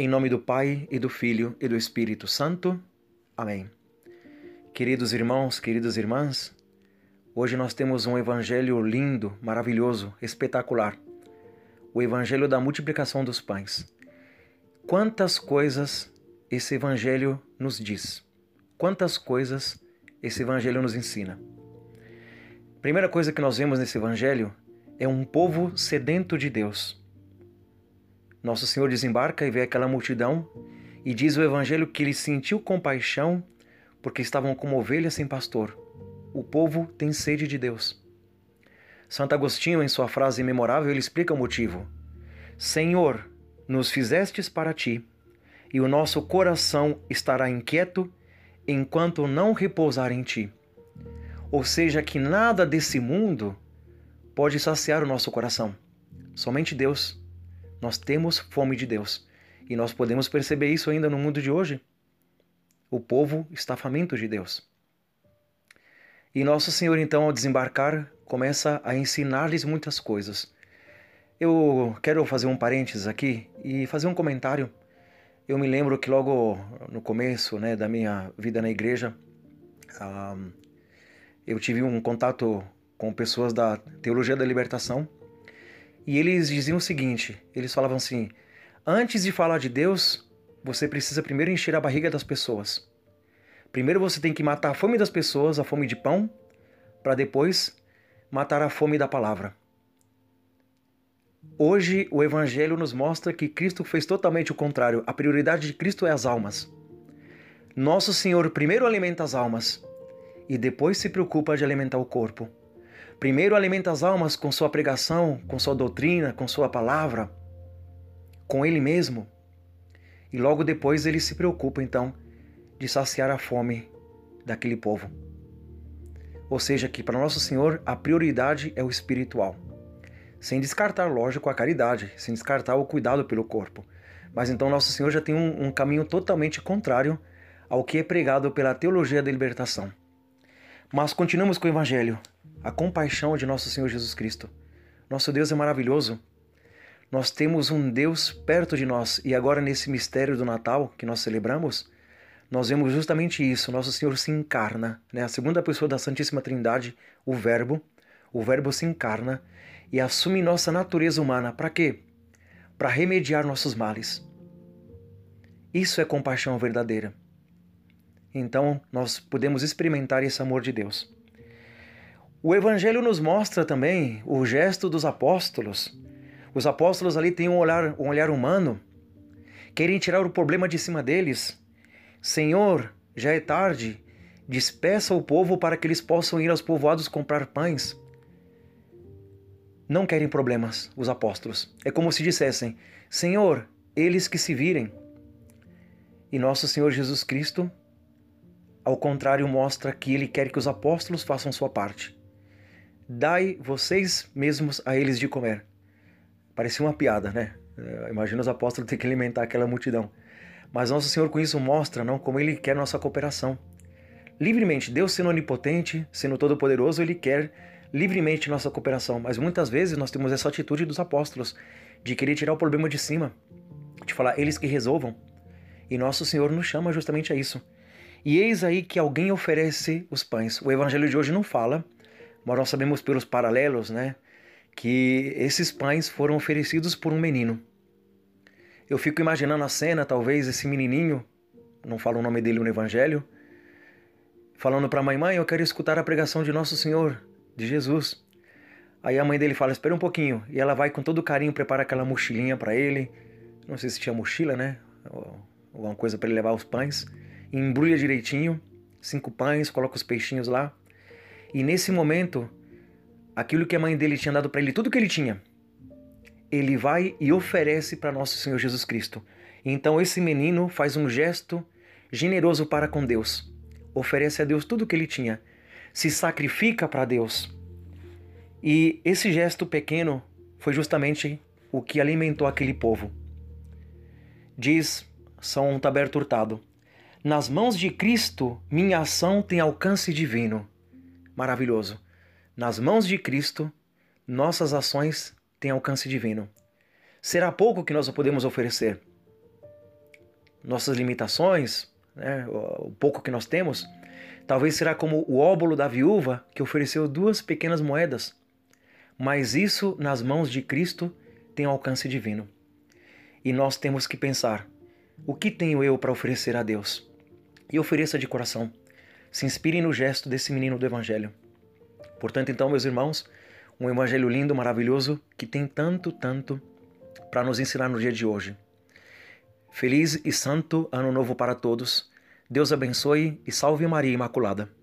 Em nome do Pai e do Filho e do Espírito Santo. Amém. Queridos irmãos, queridas irmãs, hoje nós temos um evangelho lindo, maravilhoso, espetacular. O evangelho da multiplicação dos pães. Quantas coisas esse evangelho nos diz? Quantas coisas esse evangelho nos ensina? Primeira coisa que nós vemos nesse evangelho é um povo sedento de Deus nosso Senhor desembarca e vê aquela multidão e diz o Evangelho que ele sentiu compaixão porque estavam como ovelhas sem pastor. O povo tem sede de Deus. Santo Agostinho, em sua frase memorável, ele explica o motivo. Senhor, nos fizestes para ti, e o nosso coração estará inquieto enquanto não repousar em ti. Ou seja, que nada desse mundo pode saciar o nosso coração. Somente Deus. Nós temos fome de Deus. E nós podemos perceber isso ainda no mundo de hoje. O povo está faminto de Deus. E nosso Senhor, então, ao desembarcar, começa a ensinar-lhes muitas coisas. Eu quero fazer um parênteses aqui e fazer um comentário. Eu me lembro que logo no começo né, da minha vida na igreja, um, eu tive um contato com pessoas da Teologia da Libertação e eles diziam o seguinte: eles falavam assim, antes de falar de Deus, você precisa primeiro encher a barriga das pessoas. Primeiro você tem que matar a fome das pessoas, a fome de pão, para depois matar a fome da palavra. Hoje o Evangelho nos mostra que Cristo fez totalmente o contrário. A prioridade de Cristo é as almas. Nosso Senhor primeiro alimenta as almas e depois se preocupa de alimentar o corpo. Primeiro alimenta as almas com sua pregação, com sua doutrina, com sua palavra, com ele mesmo. E logo depois ele se preocupa então de saciar a fome daquele povo. Ou seja, que para Nosso Senhor a prioridade é o espiritual. Sem descartar, lógico, a caridade, sem descartar o cuidado pelo corpo. Mas então Nosso Senhor já tem um, um caminho totalmente contrário ao que é pregado pela teologia da libertação. Mas continuamos com o Evangelho a compaixão de nosso Senhor Jesus Cristo. Nosso Deus é maravilhoso. Nós temos um Deus perto de nós e agora nesse mistério do Natal que nós celebramos, nós vemos justamente isso. Nosso Senhor se encarna, né? A segunda pessoa da Santíssima Trindade, o Verbo, o Verbo se encarna e assume nossa natureza humana. Para quê? Para remediar nossos males. Isso é compaixão verdadeira. Então, nós podemos experimentar esse amor de Deus. O Evangelho nos mostra também o gesto dos apóstolos. Os apóstolos ali têm um olhar, um olhar humano, querem tirar o problema de cima deles. Senhor, já é tarde, despeça o povo para que eles possam ir aos povoados comprar pães. Não querem problemas, os apóstolos. É como se dissessem: Senhor, eles que se virem. E nosso Senhor Jesus Cristo, ao contrário, mostra que ele quer que os apóstolos façam sua parte dai vocês mesmos a eles de comer. Parecia uma piada, né? É, imagina os apóstolos ter que alimentar aquela multidão. Mas nosso Senhor com isso mostra não como Ele quer nossa cooperação. Livremente, Deus sendo onipotente, sendo todo-poderoso, Ele quer livremente nossa cooperação. Mas muitas vezes nós temos essa atitude dos apóstolos, de querer tirar o problema de cima, de falar eles que resolvam. E nosso Senhor nos chama justamente a isso. E eis aí que alguém oferece os pães. O evangelho de hoje não fala mas nós sabemos pelos paralelos, né, que esses pães foram oferecidos por um menino. Eu fico imaginando a cena, talvez esse menininho, não falo o nome dele no evangelho, falando para a mãe: "Mãe, eu quero escutar a pregação de Nosso Senhor, de Jesus". Aí a mãe dele fala: "Espera um pouquinho". E ela vai com todo carinho preparar aquela mochilinha para ele. Não sei se tinha mochila, né? Ou alguma coisa para ele levar os pães. Embrulha direitinho, cinco pães, coloca os peixinhos lá. E nesse momento, aquilo que a mãe dele tinha dado para ele, tudo que ele tinha, ele vai e oferece para nosso Senhor Jesus Cristo. Então esse menino faz um gesto generoso para com Deus. Oferece a Deus tudo o que ele tinha. Se sacrifica para Deus. E esse gesto pequeno foi justamente o que alimentou aquele povo. Diz São Taberto Hurtado: Nas mãos de Cristo minha ação tem alcance divino maravilhoso. Nas mãos de Cristo, nossas ações têm alcance divino. Será pouco que nós podemos oferecer. nossas limitações, né, o pouco que nós temos, talvez será como o óbolo da viúva que ofereceu duas pequenas moedas. Mas isso nas mãos de Cristo tem alcance divino. E nós temos que pensar: o que tenho eu para oferecer a Deus? E ofereça de coração. Se inspire no gesto desse menino do Evangelho. Portanto, então, meus irmãos, um Evangelho lindo, maravilhoso, que tem tanto, tanto para nos ensinar no dia de hoje. Feliz e santo Ano Novo para todos. Deus abençoe e salve Maria Imaculada.